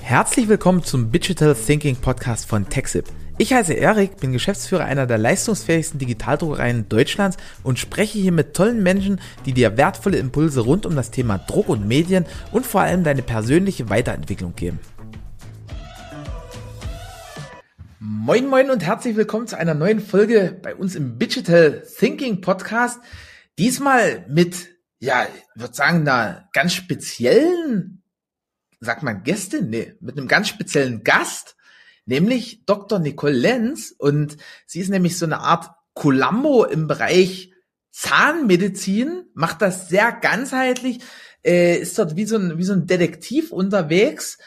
Herzlich willkommen zum Digital Thinking Podcast von TechSip. Ich heiße Erik, bin Geschäftsführer einer der leistungsfähigsten Digitaldruckereien Deutschlands und spreche hier mit tollen Menschen, die dir wertvolle Impulse rund um das Thema Druck und Medien und vor allem deine persönliche Weiterentwicklung geben. Moin moin und herzlich willkommen zu einer neuen Folge bei uns im Digital Thinking Podcast. Diesmal mit, ja, ich würde sagen, einer ganz speziellen sagt man Gästin? Nee, mit einem ganz speziellen Gast, nämlich Dr. Nicole Lenz. Und sie ist nämlich so eine Art Columbo im Bereich Zahnmedizin, macht das sehr ganzheitlich, äh, ist dort wie so, ein, wie so ein Detektiv unterwegs.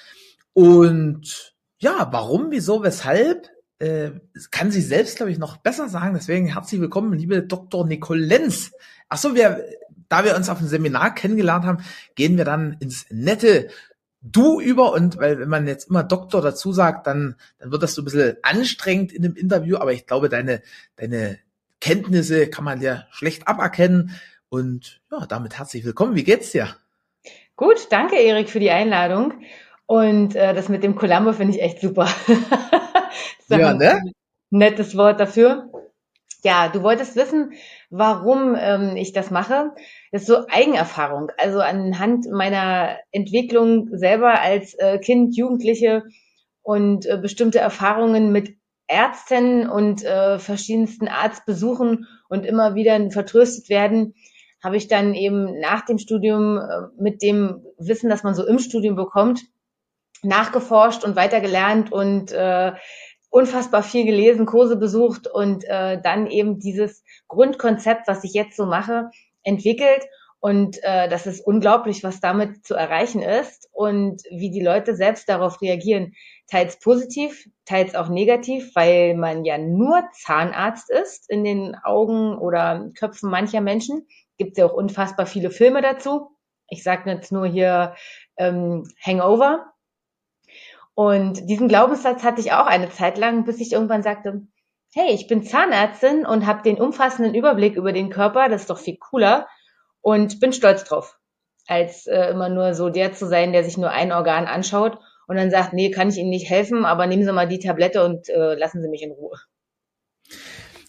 Und ja, warum, wieso, weshalb, äh, kann sie selbst, glaube ich, noch besser sagen. Deswegen herzlich willkommen, liebe Dr. Nicole Lenz. Ach so, wir, da wir uns auf dem Seminar kennengelernt haben, gehen wir dann ins nette du über und weil wenn man jetzt immer Doktor dazu sagt, dann, dann wird das so ein bisschen anstrengend in dem Interview, aber ich glaube, deine, deine Kenntnisse kann man dir schlecht aberkennen. Und ja, damit herzlich willkommen. Wie geht's dir? Gut, danke Erik für die Einladung. Und äh, das mit dem Columbo finde ich echt super. ja, ne? Nettes Wort dafür. Ja, du wolltest wissen, warum ähm, ich das mache. Das ist so Eigenerfahrung. Also anhand meiner Entwicklung selber als äh, Kind, Jugendliche und äh, bestimmte Erfahrungen mit Ärzten und äh, verschiedensten Arztbesuchen und immer wieder vertröstet werden, habe ich dann eben nach dem Studium äh, mit dem Wissen, das man so im Studium bekommt, nachgeforscht und weitergelernt und äh, unfassbar viel gelesen, Kurse besucht und äh, dann eben dieses Grundkonzept, was ich jetzt so mache, entwickelt. Und äh, das ist unglaublich, was damit zu erreichen ist und wie die Leute selbst darauf reagieren. Teils positiv, teils auch negativ, weil man ja nur Zahnarzt ist in den Augen oder Köpfen mancher Menschen. Gibt ja auch unfassbar viele Filme dazu. Ich sage jetzt nur hier ähm, Hangover, und diesen Glaubenssatz hatte ich auch eine Zeit lang, bis ich irgendwann sagte, hey, ich bin Zahnärztin und habe den umfassenden Überblick über den Körper, das ist doch viel cooler und bin stolz drauf, als äh, immer nur so der zu sein, der sich nur ein Organ anschaut und dann sagt, nee, kann ich Ihnen nicht helfen, aber nehmen Sie mal die Tablette und äh, lassen Sie mich in Ruhe.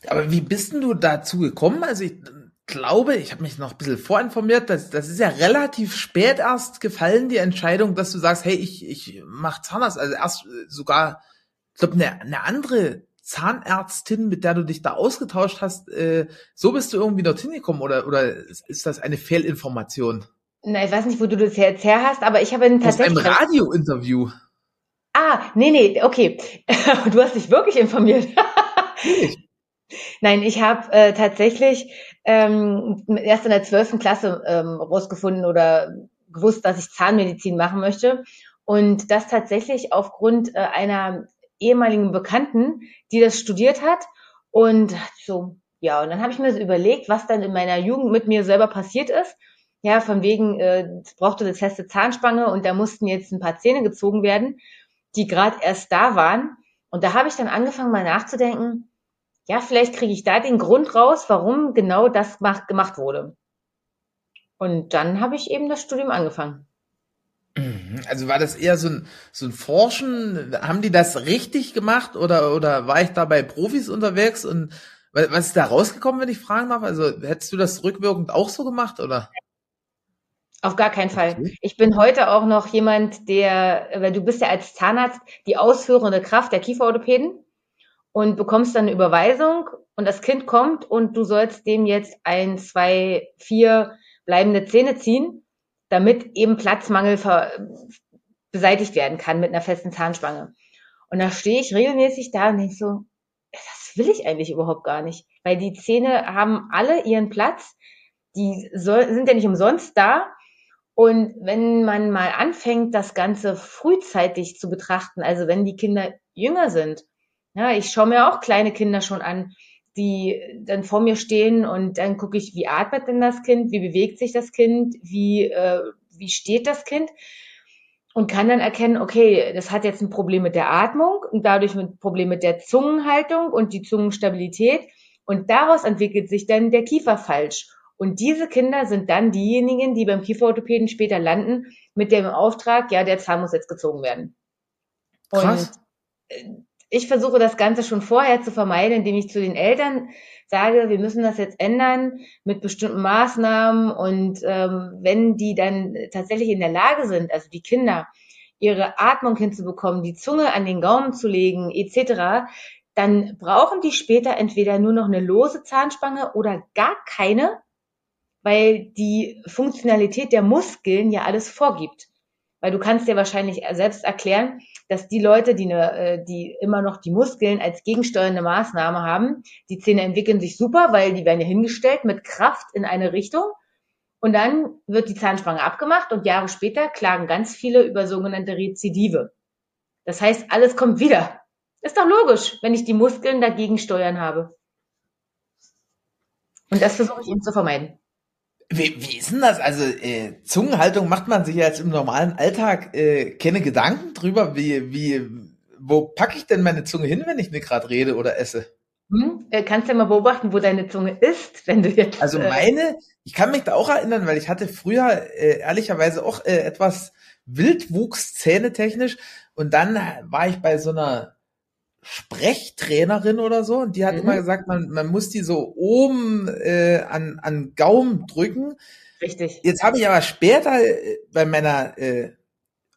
Aber wie bist denn du dazu gekommen? Also ich, glaube, ich habe mich noch ein bisschen vorinformiert, das, das ist ja relativ spät erst gefallen, die Entscheidung, dass du sagst, hey, ich, ich mach Zahnarzt. Also erst äh, sogar, ich glaube, eine, eine andere Zahnärztin, mit der du dich da ausgetauscht hast, äh, so bist du irgendwie dorthin gekommen oder, oder ist das eine Fehlinformation? Na, ich weiß nicht, wo du das jetzt her hast, aber ich habe tatsächlich... Aus einem Radiointerview. Ah, nee, nee, okay. du hast dich wirklich informiert. Nein, ich habe äh, tatsächlich ähm, erst in der zwölften Klasse ähm, rausgefunden oder gewusst, dass ich Zahnmedizin machen möchte. Und das tatsächlich aufgrund äh, einer ehemaligen Bekannten, die das studiert hat. Und so, ja, und dann habe ich mir so überlegt, was dann in meiner Jugend mit mir selber passiert ist. Ja, von wegen, äh, brauchte eine feste Zahnspange und da mussten jetzt ein paar Zähne gezogen werden, die gerade erst da waren. Und da habe ich dann angefangen, mal nachzudenken, ja, vielleicht kriege ich da den Grund raus, warum genau das gemacht wurde. Und dann habe ich eben das Studium angefangen. Mhm. Also war das eher so ein, so ein Forschen? Haben die das richtig gemacht oder, oder war ich da bei Profis unterwegs? Und was ist da rausgekommen, wenn ich fragen darf? Also hättest du das rückwirkend auch so gemacht oder? Auf gar keinen Fall. Ich bin heute auch noch jemand, der, weil du bist ja als Zahnarzt die ausführende Kraft der Kieferorthopäden und bekommst dann eine Überweisung und das Kind kommt und du sollst dem jetzt ein, zwei, vier bleibende Zähne ziehen, damit eben Platzmangel beseitigt werden kann mit einer festen Zahnspange. Und da stehe ich regelmäßig da und denke so, das will ich eigentlich überhaupt gar nicht, weil die Zähne haben alle ihren Platz, die soll, sind ja nicht umsonst da. Und wenn man mal anfängt, das Ganze frühzeitig zu betrachten, also wenn die Kinder jünger sind, ja, ich schaue mir auch kleine Kinder schon an, die dann vor mir stehen und dann gucke ich, wie atmet denn das Kind, wie bewegt sich das Kind, wie, äh, wie steht das Kind und kann dann erkennen, okay, das hat jetzt ein Problem mit der Atmung und dadurch ein Problem mit der Zungenhaltung und die Zungenstabilität und daraus entwickelt sich dann der Kiefer falsch Und diese Kinder sind dann diejenigen, die beim Kieferorthopäden später landen, mit dem Auftrag, ja, der Zahn muss jetzt gezogen werden. Krass. Und äh, ich versuche das Ganze schon vorher zu vermeiden, indem ich zu den Eltern sage, wir müssen das jetzt ändern mit bestimmten Maßnahmen und ähm, wenn die dann tatsächlich in der Lage sind, also die Kinder, ihre Atmung hinzubekommen, die Zunge an den Gaumen zu legen, etc., dann brauchen die später entweder nur noch eine lose Zahnspange oder gar keine, weil die Funktionalität der Muskeln ja alles vorgibt. Weil du kannst dir wahrscheinlich selbst erklären, dass die Leute, die, eine, äh, die immer noch die Muskeln als gegensteuernde Maßnahme haben, die Zähne entwickeln sich super, weil die werden ja hingestellt mit Kraft in eine Richtung. Und dann wird die Zahnspange abgemacht und Jahre später klagen ganz viele über sogenannte Rezidive. Das heißt, alles kommt wieder. Ist doch logisch, wenn ich die Muskeln dagegen steuern habe. Und das versuche ich eben zu vermeiden. Wie, wie ist denn das? Also äh, Zungenhaltung macht man sich ja jetzt im normalen Alltag äh, keine Gedanken drüber, wie, wie, wo packe ich denn meine Zunge hin, wenn ich nicht gerade rede oder esse? Hm? Äh, kannst du ja mal beobachten, wo deine Zunge ist, wenn du jetzt. Also äh, meine, ich kann mich da auch erinnern, weil ich hatte früher äh, ehrlicherweise auch äh, etwas Wildwuchszähne technisch und dann war ich bei so einer Sprechtrainerin oder so und die hat mhm. immer gesagt, man, man muss die so oben äh, an, an Gaumen drücken. Richtig. Jetzt habe ich aber später äh, bei meiner, äh,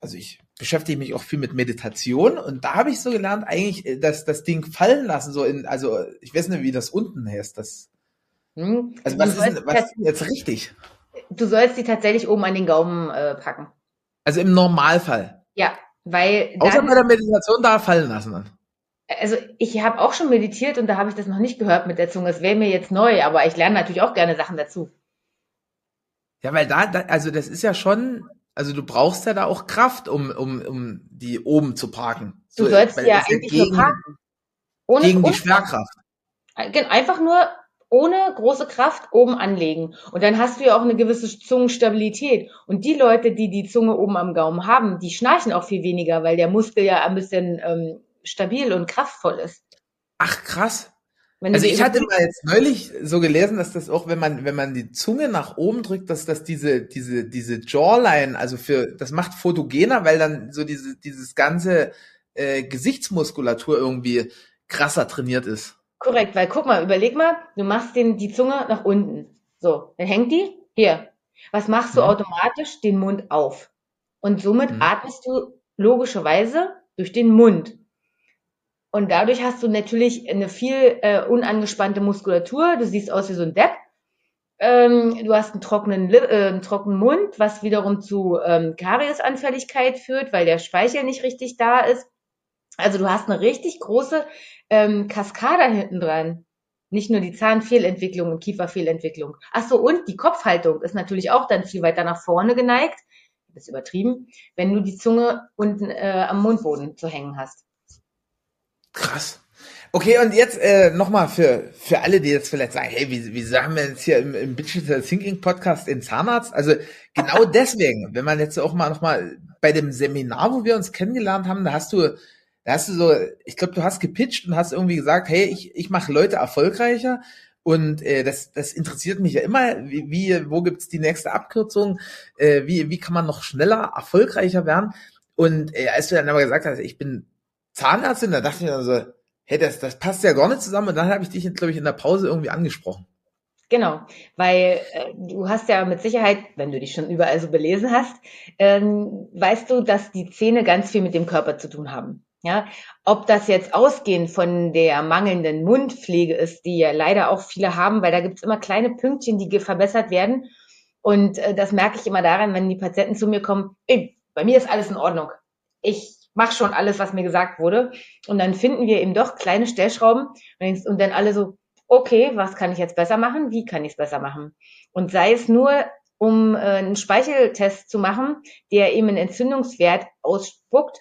also ich beschäftige mich auch viel mit Meditation und da habe ich so gelernt, eigentlich äh, dass das Ding fallen lassen, so in, also ich weiß nicht, wie das unten heißt. Das, hm. Also was ist, was ist jetzt richtig? Du sollst die tatsächlich oben an den Gaumen äh, packen. Also im Normalfall. Ja, weil. Außer bei der Meditation da fallen lassen. Dann also ich habe auch schon meditiert und da habe ich das noch nicht gehört mit der Zunge. Es wäre mir jetzt neu, aber ich lerne natürlich auch gerne Sachen dazu. Ja, weil da, da, also das ist ja schon, also du brauchst ja da auch Kraft, um, um, um die oben zu parken. Du so, sollst ja eigentlich gegen, nur parken. Ohne, gegen die Schwerkraft. Einfach nur ohne große Kraft oben anlegen. Und dann hast du ja auch eine gewisse Zungenstabilität. Und die Leute, die die Zunge oben am Gaumen haben, die schnarchen auch viel weniger, weil der Muskel ja ein bisschen ähm, stabil und kraftvoll ist. Ach krass. also ich hatte mal jetzt neulich so gelesen, dass das auch, wenn man, wenn man die Zunge nach oben drückt, dass das diese, diese, diese Jawline, also für, das macht photogener, weil dann so diese, dieses ganze äh, Gesichtsmuskulatur irgendwie krasser trainiert ist. Korrekt, weil guck mal, überleg mal, du machst den, die Zunge nach unten. So, dann hängt die hier. Was machst du mhm. automatisch? Den Mund auf. Und somit mhm. atmest du logischerweise durch den Mund. Und dadurch hast du natürlich eine viel äh, unangespannte Muskulatur. Du siehst aus wie so ein Depp. Ähm, du hast einen trockenen, äh, einen trockenen Mund, was wiederum zu ähm, Kariesanfälligkeit führt, weil der Speichel nicht richtig da ist. Also du hast eine richtig große ähm, Kaskade hinten dran. Nicht nur die Zahnfehlentwicklung und Kieferfehlentwicklung. Ach so, und die Kopfhaltung ist natürlich auch dann viel weiter nach vorne geneigt. Das ist übertrieben, wenn du die Zunge unten äh, am Mundboden zu hängen hast. Krass. Okay, und jetzt äh, nochmal für, für alle, die jetzt vielleicht sagen, hey, wie, wie haben wir jetzt hier im, im Digital Thinking Podcast den Zahnarzt? Also genau deswegen, wenn man jetzt auch mal nochmal bei dem Seminar, wo wir uns kennengelernt haben, da hast du, da hast du so, ich glaube, du hast gepitcht und hast irgendwie gesagt, hey, ich, ich mache Leute erfolgreicher. Und äh, das, das interessiert mich ja immer, wie, wie wo gibt's die nächste Abkürzung, äh, wie, wie kann man noch schneller erfolgreicher werden? Und äh, als du dann aber gesagt hast, ich bin Zahnärztin, da dachte ich mir so, hey, das, das passt ja gar nicht zusammen. Und dann habe ich dich, glaube ich, in der Pause irgendwie angesprochen. Genau, weil äh, du hast ja mit Sicherheit, wenn du dich schon überall so belesen hast, ähm, weißt du, dass die Zähne ganz viel mit dem Körper zu tun haben. Ja, ob das jetzt ausgehend von der mangelnden Mundpflege ist, die ja leider auch viele haben, weil da gibt's immer kleine Pünktchen, die verbessert werden. Und äh, das merke ich immer daran, wenn die Patienten zu mir kommen, ey, bei mir ist alles in Ordnung. Ich mach schon alles, was mir gesagt wurde. Und dann finden wir eben doch kleine Stellschrauben und dann alle so, okay, was kann ich jetzt besser machen? Wie kann ich es besser machen? Und sei es nur, um äh, einen Speicheltest zu machen, der eben einen Entzündungswert ausspuckt,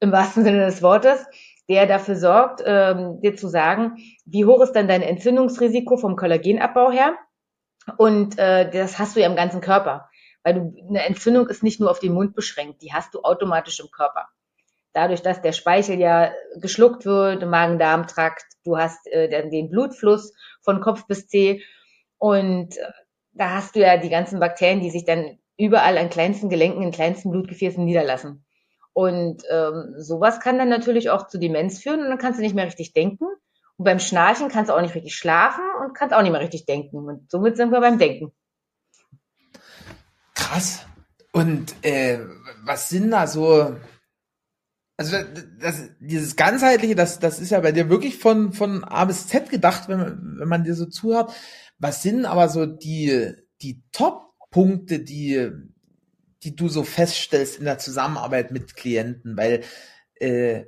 im wahrsten Sinne des Wortes, der dafür sorgt, ähm, dir zu sagen, wie hoch ist dann dein Entzündungsrisiko vom Kollagenabbau her? Und äh, das hast du ja im ganzen Körper. Weil du, eine Entzündung ist nicht nur auf den Mund beschränkt, die hast du automatisch im Körper dadurch, dass der Speichel ja geschluckt wird Magen-Darm-Trakt, du hast äh, den Blutfluss von Kopf bis Zeh und äh, da hast du ja die ganzen Bakterien, die sich dann überall an kleinsten Gelenken, in kleinsten Blutgefäßen niederlassen. Und ähm, sowas kann dann natürlich auch zu Demenz führen und dann kannst du nicht mehr richtig denken. Und beim Schnarchen kannst du auch nicht richtig schlafen und kannst auch nicht mehr richtig denken. Und somit sind wir beim Denken. Krass. Und äh, was sind da so, also das, dieses ganzheitliche, das, das ist ja bei dir wirklich von, von A bis Z gedacht, wenn man, wenn man dir so zuhört. Was sind aber so die, die Top-Punkte, die, die du so feststellst in der Zusammenarbeit mit Klienten? Weil, äh,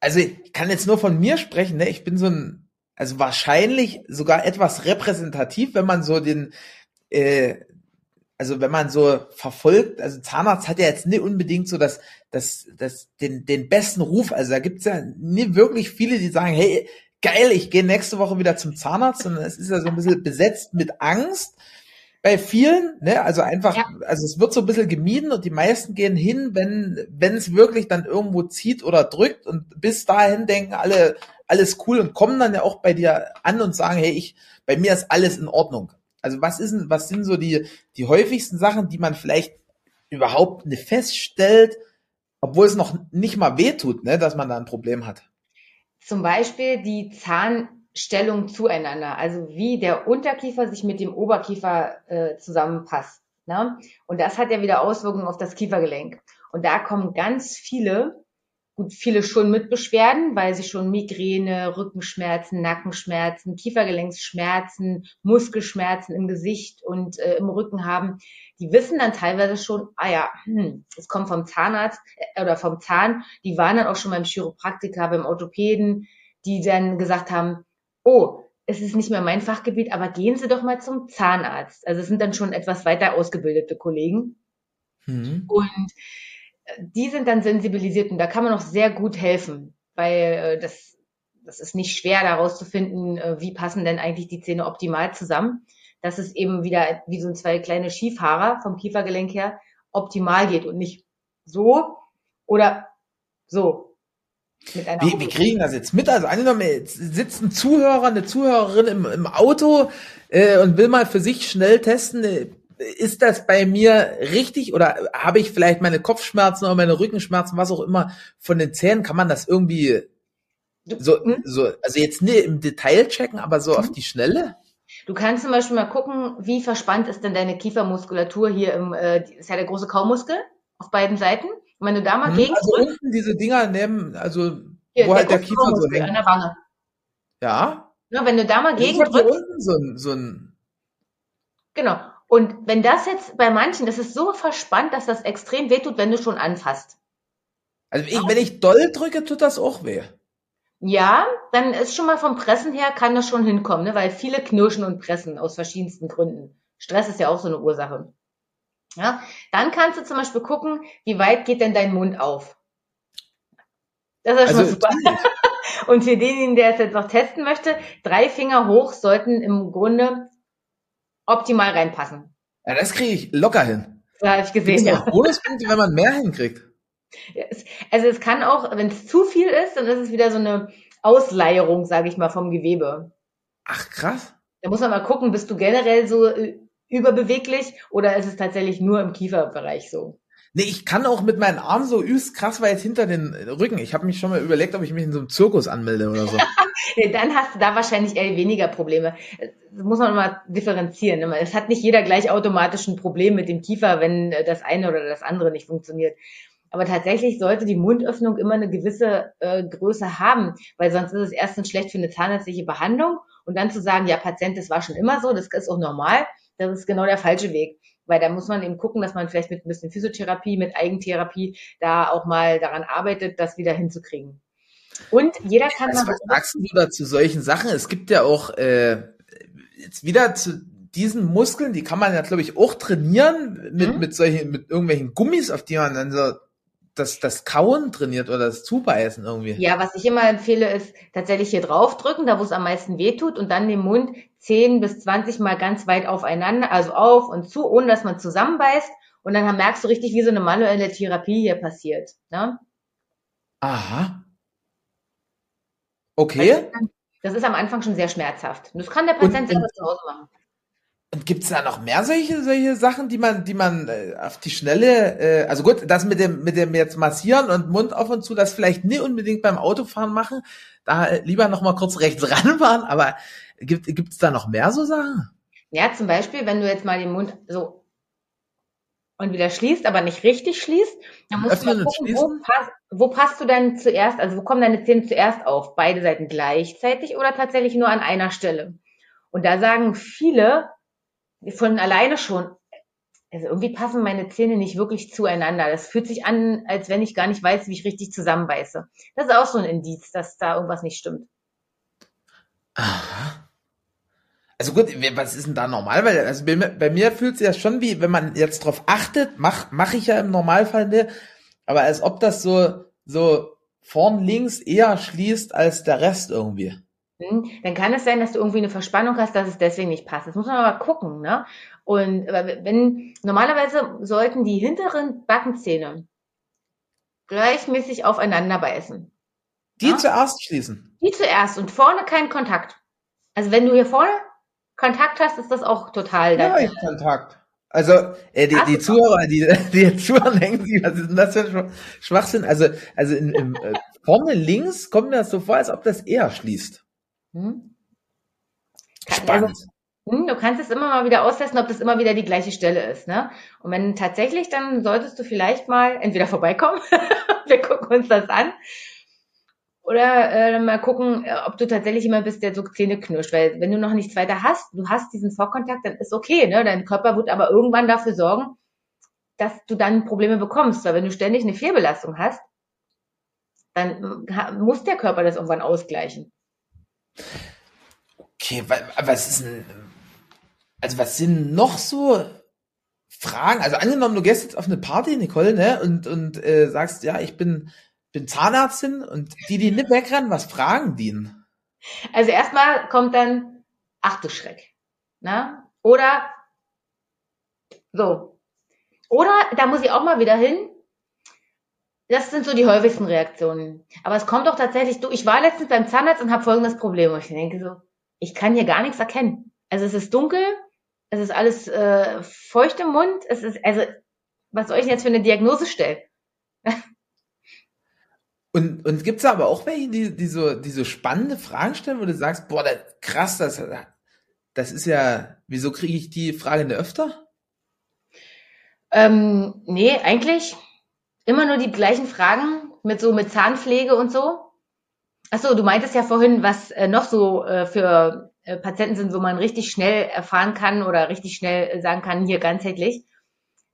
also ich kann jetzt nur von mir sprechen, ne? Ich bin so ein, also wahrscheinlich sogar etwas repräsentativ, wenn man so den, äh, also wenn man so verfolgt, also Zahnarzt hat ja jetzt nicht unbedingt so das, das, das, den, den besten Ruf. Also da gibt's ja nie wirklich viele, die sagen, hey, geil, ich gehe nächste Woche wieder zum Zahnarzt, sondern es ist ja so ein bisschen besetzt mit Angst bei vielen, ne, also einfach, ja. also es wird so ein bisschen gemieden und die meisten gehen hin, wenn, wenn es wirklich dann irgendwo zieht oder drückt und bis dahin denken alle, alles cool und kommen dann ja auch bei dir an und sagen, hey, ich, bei mir ist alles in Ordnung. Also was ist was sind so die, die häufigsten Sachen, die man vielleicht überhaupt nicht feststellt, obwohl es noch nicht mal wehtut, ne, dass man da ein Problem hat? Zum Beispiel die Zahnstellung zueinander, also wie der Unterkiefer sich mit dem Oberkiefer äh, zusammenpasst. Ne? Und das hat ja wieder Auswirkungen auf das Kiefergelenk. Und da kommen ganz viele gut, viele schon mit Beschwerden, weil sie schon Migräne, Rückenschmerzen, Nackenschmerzen, Kiefergelenksschmerzen, Muskelschmerzen im Gesicht und äh, im Rücken haben. Die wissen dann teilweise schon, ah ja, hm, es kommt vom Zahnarzt äh, oder vom Zahn. Die waren dann auch schon beim Chiropraktiker, beim Orthopäden, die dann gesagt haben, oh, es ist nicht mehr mein Fachgebiet, aber gehen Sie doch mal zum Zahnarzt. Also es sind dann schon etwas weiter ausgebildete Kollegen. Mhm. Und die sind dann sensibilisiert und da kann man auch sehr gut helfen, weil äh, das, das ist nicht schwer daraus zu finden, äh, wie passen denn eigentlich die Zähne optimal zusammen, dass es eben wieder wie so zwei kleine Skifahrer vom Kiefergelenk her optimal geht und nicht so oder so. Wie, wie kriegen das jetzt mit? Also angenommen, jetzt sitzt ein Zuhörer, eine Zuhörerin im, im Auto äh, und will mal für sich schnell testen, äh, ist das bei mir richtig oder habe ich vielleicht meine Kopfschmerzen oder meine Rückenschmerzen, was auch immer von den Zähnen? Kann man das irgendwie so, hm? so also jetzt nicht im Detail checken, aber so hm? auf die Schnelle? Du kannst zum Beispiel mal gucken, wie verspannt ist denn deine Kiefermuskulatur hier im, äh, ist ja der große Kaumuskel auf beiden Seiten. Und wenn du da mal hm, gegen Also unten diese Dinger nehmen, also hier, wo halt der, der Kiefer so hängt. An der Wange. Ja. ja. Wenn du da mal gegen drückst. So ein, so ein Genau. Und wenn das jetzt bei manchen, das ist so verspannt, dass das extrem wehtut, wenn du schon anfasst. Also ich, wenn ich doll drücke, tut das auch weh. Ja, dann ist schon mal vom Pressen her, kann das schon hinkommen, ne? weil viele knirschen und pressen aus verschiedensten Gründen. Stress ist ja auch so eine Ursache. Ja, dann kannst du zum Beispiel gucken, wie weit geht denn dein Mund auf? Das ist schon also, mal super. Und für denjenigen, der es jetzt noch testen möchte, drei Finger hoch sollten im Grunde optimal reinpassen. Ja, das kriege ich locker hin. Ja, habe ich gesehen. Gibt's ja. Bonuspunkte, wenn man mehr hinkriegt. Also es kann auch, wenn es zu viel ist, dann ist es wieder so eine Ausleierung, sage ich mal, vom Gewebe. Ach krass. Da muss man mal gucken, bist du generell so äh, überbeweglich oder ist es tatsächlich nur im Kieferbereich so? Nee, ich kann auch mit meinen Armen so übst krass weit hinter den Rücken. Ich habe mich schon mal überlegt, ob ich mich in so einem Zirkus anmelde oder so. nee, dann hast du da wahrscheinlich eher weniger Probleme. Das muss man mal differenzieren. Es hat nicht jeder gleich automatisch ein Problem mit dem Kiefer, wenn das eine oder das andere nicht funktioniert. Aber tatsächlich sollte die Mundöffnung immer eine gewisse äh, Größe haben, weil sonst ist es erstens schlecht für eine zahnärztliche Behandlung und dann zu sagen, ja, Patient, das war schon immer so, das ist auch normal, das ist genau der falsche Weg weil da muss man eben gucken, dass man vielleicht mit ein bisschen Physiotherapie, mit Eigentherapie da auch mal daran arbeitet, das wieder hinzukriegen. Und jeder kann also, Was sagst du da zu solchen Sachen? Es gibt ja auch äh, jetzt wieder zu diesen Muskeln, die kann man ja, glaube ich, auch trainieren mit, mhm. mit solchen, mit irgendwelchen Gummis, auf die man dann so das, das Kauen trainiert oder das Zubeißen irgendwie. Ja, was ich immer empfehle, ist tatsächlich hier draufdrücken, da wo es am meisten weh tut und dann den Mund 10 bis 20 Mal ganz weit aufeinander, also auf und zu, ohne dass man zusammenbeißt. Und dann merkst du richtig, wie so eine manuelle Therapie hier passiert. Ne? Aha. Okay. Das ist am Anfang schon sehr schmerzhaft. Das kann der Patient selber zu Hause machen. Und gibt's da noch mehr solche, solche Sachen, die man, die man äh, auf die Schnelle, äh, also gut, das mit dem, mit dem jetzt massieren und Mund auf und zu, das vielleicht nicht unbedingt beim Autofahren machen, da äh, lieber noch mal kurz rechts ranfahren, aber gibt gibt's da noch mehr so Sachen? Ja, zum Beispiel, wenn du jetzt mal den Mund so und wieder schließt, aber nicht richtig schließt, dann musst Öffnen du mal gucken, wo, pass, wo passt du denn zuerst, also wo kommen deine Zähne zuerst auf? Beide Seiten gleichzeitig oder tatsächlich nur an einer Stelle? Und da sagen viele von alleine schon, also irgendwie passen meine Zähne nicht wirklich zueinander. Das fühlt sich an, als wenn ich gar nicht weiß, wie ich richtig zusammenbeiße. Das ist auch so ein Indiz, dass da irgendwas nicht stimmt. Aha. Also gut, was ist denn da normal? Weil also bei, bei mir fühlt sich das schon wie, wenn man jetzt drauf achtet, mach mache ich ja im Normalfall nicht, aber als ob das so so vorn links eher schließt als der Rest irgendwie. Hm, dann kann es sein, dass du irgendwie eine Verspannung hast, dass es deswegen nicht passt. Das muss man aber gucken, ne? Und wenn normalerweise sollten die hinteren Backenzähne gleichmäßig aufeinander beißen. Die ja? zuerst schließen. Die zuerst und vorne keinen Kontakt. Also wenn du hier vorne Kontakt hast, ist das auch total Ja, ich Kontakt. Also, äh, die, die Zuhörer, die, die jetzt zuhören, denken sich, was ist denn das für ein Schwachsinn? Also, also in, in, äh, vorne links kommt mir das so vor, als ob das eher schließt. Hm? Spannend. Also, hm, du kannst es immer mal wieder austesten, ob das immer wieder die gleiche Stelle ist. Ne? Und wenn tatsächlich, dann solltest du vielleicht mal entweder vorbeikommen, wir gucken uns das an, oder äh, mal gucken, äh, ob du tatsächlich jemand bist, der so Zähne knirscht. Weil wenn du noch nichts weiter hast, du hast diesen Vorkontakt, dann ist okay. Ne? Dein Körper wird aber irgendwann dafür sorgen, dass du dann Probleme bekommst. Weil wenn du ständig eine Fehlbelastung hast, dann muss der Körper das irgendwann ausgleichen. Okay, was ist denn, also was sind noch so Fragen? Also angenommen, du gehst jetzt auf eine Party, Nicole, ne, und, und äh, sagst, ja, ich bin, bin Zahnärztin und die, die nicht wegrennen, was fragen die denn? Also erstmal kommt dann, ach du Schreck. Ne? Oder so. Oder da muss ich auch mal wieder hin. Das sind so die häufigsten Reaktionen. Aber es kommt doch tatsächlich, du, ich war letztens beim Zahnarzt und habe folgendes Problem. Und ich denke so, ich kann hier gar nichts erkennen. Also es ist dunkel, es ist alles äh, feucht im Mund, es ist, also, was soll ich denn jetzt für eine Diagnose stellen? und, und gibt's da aber auch welche, die, die, so, die so spannende Fragen stellen, wo du sagst, boah, das, krass, das, das ist ja, wieso kriege ich die Frage nicht öfter? Ähm, nee, eigentlich immer nur die gleichen Fragen mit so mit Zahnpflege und so. Achso, du meintest ja vorhin, was äh, noch so äh, für äh, Patienten sind, wo man richtig schnell erfahren kann oder richtig schnell äh, sagen kann, hier ganzheitlich.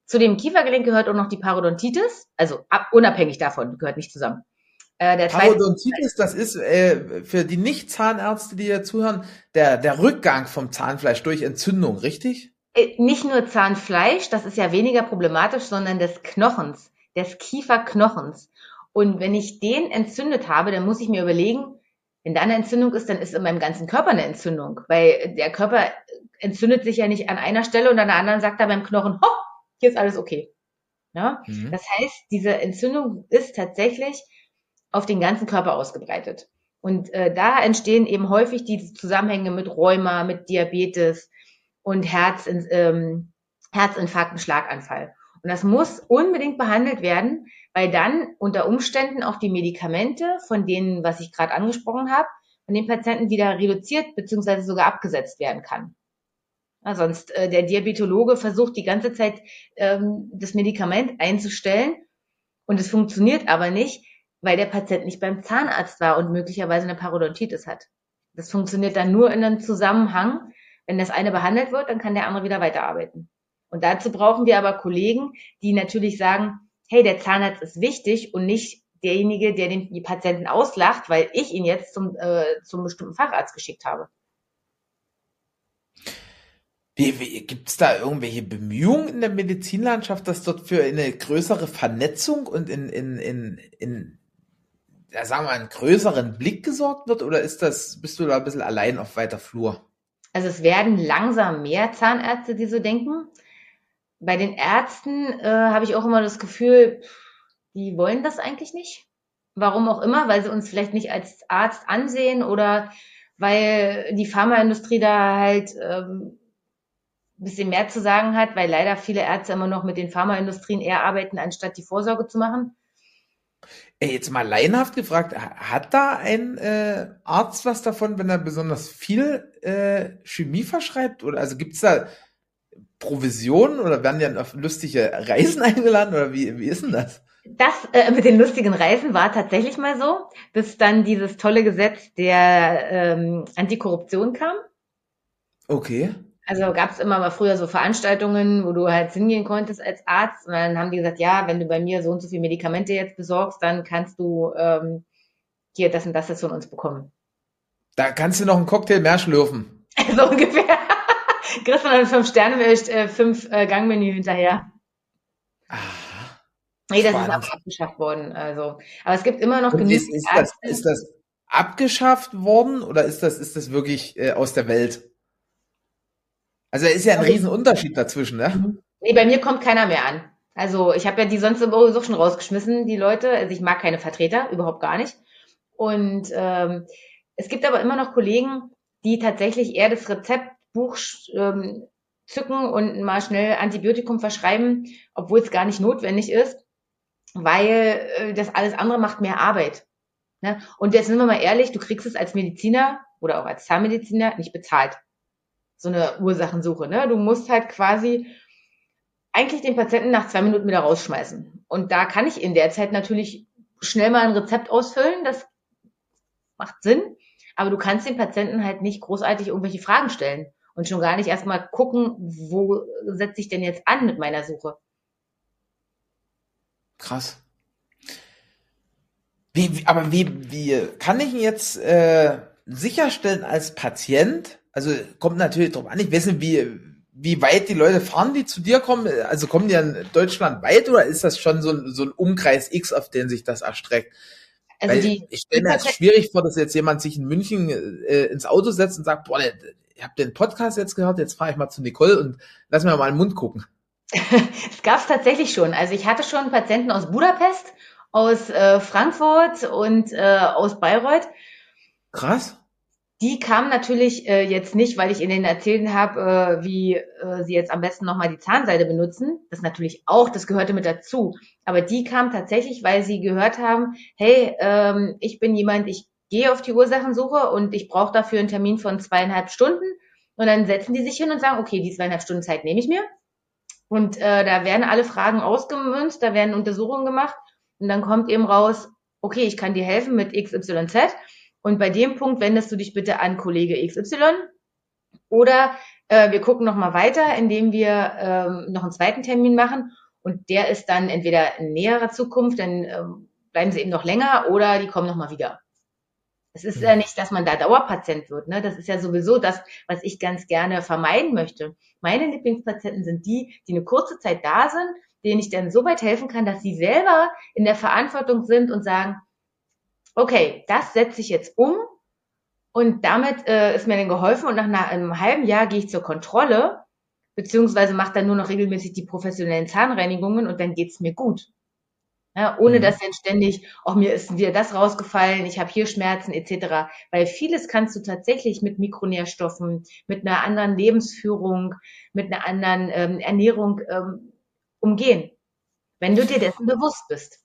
Zu dem Kiefergelenk gehört auch noch die Parodontitis, also ab, unabhängig davon, gehört nicht zusammen. Äh, der Parodontitis, das ist äh, für die Nicht-Zahnärzte, die hier zuhören, der, der Rückgang vom Zahnfleisch durch Entzündung, richtig? Äh, nicht nur Zahnfleisch, das ist ja weniger problematisch, sondern des Knochens, des Kieferknochens. Und wenn ich den entzündet habe, dann muss ich mir überlegen, wenn da eine Entzündung ist, dann ist in meinem ganzen Körper eine Entzündung, weil der Körper entzündet sich ja nicht an einer Stelle und an der anderen sagt er beim Knochen, ho, hier ist alles okay. Ja? Mhm. Das heißt, diese Entzündung ist tatsächlich auf den ganzen Körper ausgebreitet. Und äh, da entstehen eben häufig die Zusammenhänge mit Rheuma, mit Diabetes und Herz, ähm, Herzinfarkt und Schlaganfall. Und das muss unbedingt behandelt werden, weil dann unter Umständen auch die Medikamente, von denen, was ich gerade angesprochen habe, von den Patienten wieder reduziert bzw. sogar abgesetzt werden kann. Ja, sonst äh, der Diabetologe versucht die ganze Zeit ähm, das Medikament einzustellen und es funktioniert aber nicht, weil der Patient nicht beim Zahnarzt war und möglicherweise eine Parodontitis hat. Das funktioniert dann nur in einem Zusammenhang. Wenn das eine behandelt wird, dann kann der andere wieder weiterarbeiten. Und dazu brauchen wir aber Kollegen, die natürlich sagen, hey, der Zahnarzt ist wichtig und nicht derjenige, der den Patienten auslacht, weil ich ihn jetzt zum, äh, zum bestimmten Facharzt geschickt habe. Gibt es da irgendwelche Bemühungen in der Medizinlandschaft, dass dort für eine größere Vernetzung und in, in, in, in ja, sagen wir, einen größeren Blick gesorgt wird? Oder ist das, bist du da ein bisschen allein auf weiter Flur? Also es werden langsam mehr Zahnärzte, die so denken bei den Ärzten äh, habe ich auch immer das Gefühl, die wollen das eigentlich nicht. Warum auch immer, weil sie uns vielleicht nicht als Arzt ansehen oder weil die Pharmaindustrie da halt ähm, bisschen mehr zu sagen hat, weil leider viele Ärzte immer noch mit den Pharmaindustrien eher arbeiten, anstatt die Vorsorge zu machen. Ey, jetzt mal laienhaft gefragt, hat da ein äh, Arzt was davon, wenn er besonders viel äh, Chemie verschreibt? Oder also gibt's da Provisionen oder werden ja auf lustige Reisen eingeladen oder wie, wie ist denn das? Das äh, mit den lustigen Reisen war tatsächlich mal so, bis dann dieses tolle Gesetz der ähm, Antikorruption kam. Okay. Also gab es immer mal früher so Veranstaltungen, wo du halt hingehen konntest als Arzt und dann haben die gesagt, ja, wenn du bei mir so und so viele Medikamente jetzt besorgst, dann kannst du ähm, hier das und das jetzt von uns bekommen. Da kannst du noch einen Cocktail mehr schlürfen. so ungefähr. Kriegst du dann fünf Sterne, äh, fünf äh, Gangmenü hinterher. Ah. Nee, das Spannend. ist aber abgeschafft worden. Also, aber es gibt immer noch genügend. Ist, ist, das, ist das abgeschafft worden oder ist das, ist das wirklich äh, aus der Welt? Also ist ja ein also, Riesenunterschied dazwischen, ne? Mhm. Nee, bei mir kommt keiner mehr an. Also ich habe ja die sonst sowieso schon rausgeschmissen, die Leute. Also ich mag keine Vertreter, überhaupt gar nicht. Und ähm, es gibt aber immer noch Kollegen, die tatsächlich eher das Rezeptbuch ähm, zücken und mal schnell Antibiotikum verschreiben, obwohl es gar nicht notwendig ist, weil äh, das alles andere macht mehr Arbeit. Ne? Und jetzt sind wir mal ehrlich, du kriegst es als Mediziner oder auch als Zahnmediziner nicht bezahlt so eine Ursachensuche. Ne? Du musst halt quasi eigentlich den Patienten nach zwei Minuten wieder rausschmeißen. Und da kann ich in der Zeit natürlich schnell mal ein Rezept ausfüllen. Das macht Sinn. Aber du kannst den Patienten halt nicht großartig irgendwelche Fragen stellen und schon gar nicht erstmal gucken, wo setze ich denn jetzt an mit meiner Suche. Krass. Wie, wie aber wie, wie kann ich jetzt äh, sicherstellen als Patient, also kommt natürlich drauf an, ich weiß nicht, wie, wie weit die Leute fahren, die zu dir kommen. Also kommen die in Deutschland weit oder ist das schon so ein, so ein Umkreis X, auf den sich das erstreckt? Also die, ich stelle mir das schwierig vor, dass jetzt jemand sich in München äh, ins Auto setzt und sagt, boah, ich habe den Podcast jetzt gehört, jetzt fahre ich mal zu Nicole und lass mir mal in den Mund gucken. Es gab es tatsächlich schon. Also ich hatte schon Patienten aus Budapest, aus äh, Frankfurt und äh, aus Bayreuth. Krass die kam natürlich äh, jetzt nicht, weil ich ihnen erzählt habe, äh, wie äh, sie jetzt am besten nochmal die Zahnseide benutzen. Das natürlich auch, das gehörte mit dazu. Aber die kam tatsächlich, weil sie gehört haben, hey, ähm, ich bin jemand, ich gehe auf die Ursachensuche und ich brauche dafür einen Termin von zweieinhalb Stunden. Und dann setzen die sich hin und sagen, okay, die zweieinhalb Stunden Zeit nehme ich mir. Und äh, da werden alle Fragen ausgemünzt, da werden Untersuchungen gemacht und dann kommt eben raus, okay, ich kann dir helfen mit XYZ und bei dem Punkt wendest du dich bitte an Kollege XY oder äh, wir gucken nochmal weiter, indem wir ähm, noch einen zweiten Termin machen und der ist dann entweder in näherer Zukunft, dann ähm, bleiben sie eben noch länger oder die kommen nochmal wieder. Es ist ja nicht, dass man da Dauerpatient wird. Ne? Das ist ja sowieso das, was ich ganz gerne vermeiden möchte. Meine Lieblingspatienten sind die, die eine kurze Zeit da sind, denen ich dann so weit helfen kann, dass sie selber in der Verantwortung sind und sagen, okay, das setze ich jetzt um und damit äh, ist mir dann geholfen und nach einer, einem halben Jahr gehe ich zur Kontrolle, beziehungsweise mache dann nur noch regelmäßig die professionellen Zahnreinigungen und dann geht's mir gut. Ja, ohne mhm. dass dann ständig, auch mir ist wieder das rausgefallen, ich habe hier Schmerzen etc. Weil vieles kannst du tatsächlich mit Mikronährstoffen, mit einer anderen Lebensführung, mit einer anderen ähm, Ernährung ähm, umgehen, wenn du dir dessen bewusst bist.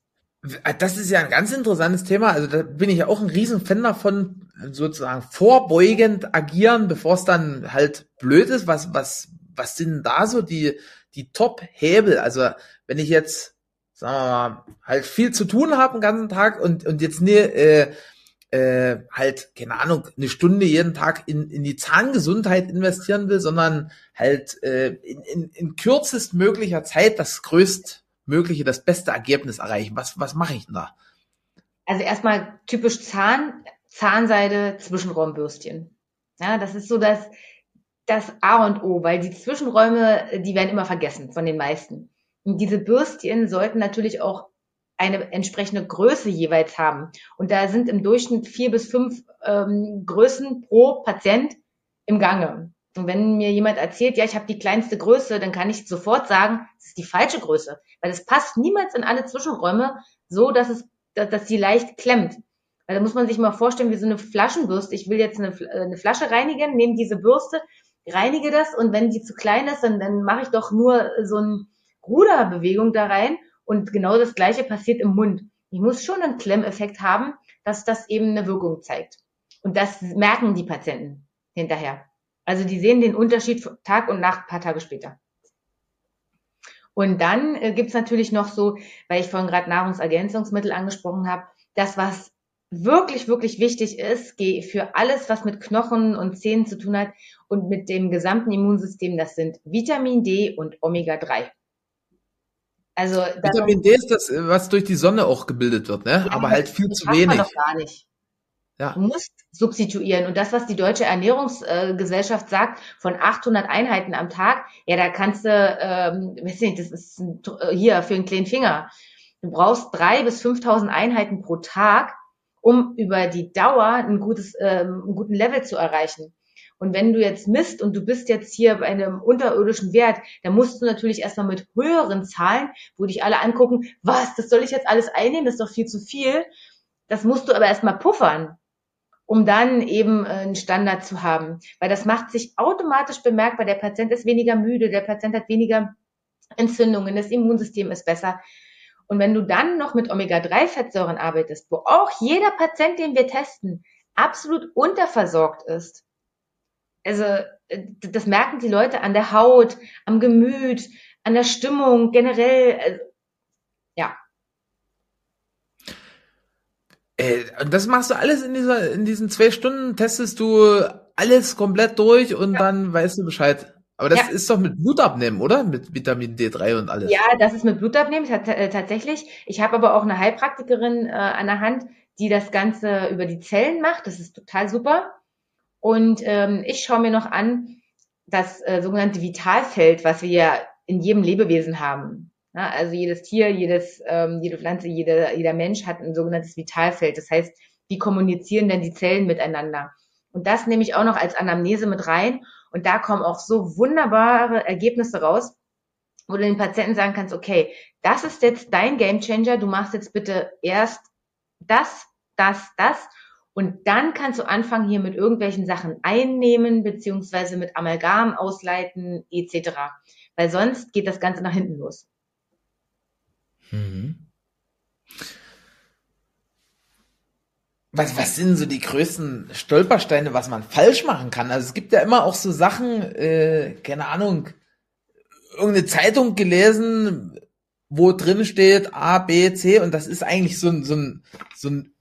Das ist ja ein ganz interessantes Thema. Also da bin ich ja auch ein Riesenfan davon, sozusagen vorbeugend agieren, bevor es dann halt blöd ist. Was, was, was sind da so die, die Top-Hebel? Also wenn ich jetzt, sagen wir mal, halt viel zu tun habe den ganzen Tag und, und jetzt ne, äh, äh, halt, keine Ahnung, eine Stunde jeden Tag in, in die Zahngesundheit investieren will, sondern halt äh, in, in, in kürzest möglicher Zeit das größt mögliche, das beste Ergebnis erreichen? Was, was mache ich denn da? Also erstmal typisch Zahn, Zahnseide, Zwischenraumbürstchen. Ja, das ist so das, das A und O, weil die Zwischenräume, die werden immer vergessen von den meisten. Diese Bürstchen sollten natürlich auch eine entsprechende Größe jeweils haben. Und da sind im Durchschnitt vier bis fünf ähm, Größen pro Patient im Gange. Und wenn mir jemand erzählt, ja, ich habe die kleinste Größe, dann kann ich sofort sagen, es ist die falsche Größe, weil es passt niemals in alle Zwischenräume so, dass es, dass, dass die leicht klemmt. Weil da muss man sich mal vorstellen, wie so eine Flaschenbürste. Ich will jetzt eine, äh, eine Flasche reinigen, nehme diese Bürste, reinige das und wenn die zu klein ist, dann, dann mache ich doch nur so eine Ruderbewegung da rein und genau das gleiche passiert im Mund. Ich muss schon einen Klemmeffekt haben, dass das eben eine Wirkung zeigt. Und das merken die Patienten hinterher. Also die sehen den Unterschied Tag und Nacht, paar Tage später. Und dann äh, gibt's natürlich noch so, weil ich vorhin gerade Nahrungsergänzungsmittel angesprochen habe, das, was wirklich, wirklich wichtig ist, für alles, was mit Knochen und Zähnen zu tun hat und mit dem gesamten Immunsystem, das sind Vitamin D und Omega-3. Also Vitamin D ist das, was durch die Sonne auch gebildet wird, ne? Ja, Aber halt viel zu wenig. Man doch gar nicht. Ja. Du musst substituieren. Und das, was die Deutsche Ernährungsgesellschaft sagt, von 800 Einheiten am Tag, ja, da kannst du, ähm, weiß nicht, das ist ein, hier für einen kleinen Finger. Du brauchst drei bis 5.000 Einheiten pro Tag, um über die Dauer ein gutes, ähm, einen guten Level zu erreichen. Und wenn du jetzt misst und du bist jetzt hier bei einem unterirdischen Wert, dann musst du natürlich erstmal mit höheren Zahlen, wo dich alle angucken, was, das soll ich jetzt alles einnehmen, das ist doch viel zu viel. Das musst du aber erstmal puffern um dann eben äh, einen Standard zu haben. Weil das macht sich automatisch bemerkbar. Der Patient ist weniger müde, der Patient hat weniger Entzündungen, das Immunsystem ist besser. Und wenn du dann noch mit Omega-3-Fettsäuren arbeitest, wo auch jeder Patient, den wir testen, absolut unterversorgt ist. Also äh, das merken die Leute an der Haut, am Gemüt, an der Stimmung generell. Also, ja, äh, das machst du alles in dieser, in diesen zwei Stunden, testest du alles komplett durch und ja. dann weißt du Bescheid. Aber das ja. ist doch mit Blutabnehmen, oder? Mit Vitamin D3 und alles. Ja, das ist mit Blutabnehmen äh, tatsächlich. Ich habe aber auch eine Heilpraktikerin äh, an der Hand, die das Ganze über die Zellen macht. Das ist total super. Und ähm, ich schaue mir noch an das äh, sogenannte Vitalfeld, was wir ja in jedem Lebewesen haben. Ja, also jedes Tier, jedes, ähm, jede Pflanze, jeder, jeder Mensch hat ein sogenanntes Vitalfeld. Das heißt, wie kommunizieren denn die Zellen miteinander? Und das nehme ich auch noch als Anamnese mit rein. Und da kommen auch so wunderbare Ergebnisse raus, wo du den Patienten sagen kannst, okay, das ist jetzt dein Gamechanger. Du machst jetzt bitte erst das, das, das. Und dann kannst du anfangen, hier mit irgendwelchen Sachen einnehmen, beziehungsweise mit Amalgam ausleiten, etc. Weil sonst geht das Ganze nach hinten los. Mhm. Was, was sind so die größten Stolpersteine, was man falsch machen kann? Also es gibt ja immer auch so Sachen, äh, keine Ahnung, irgendeine Zeitung gelesen, wo drin steht A, B, C und das ist eigentlich so ein, so ein, so ein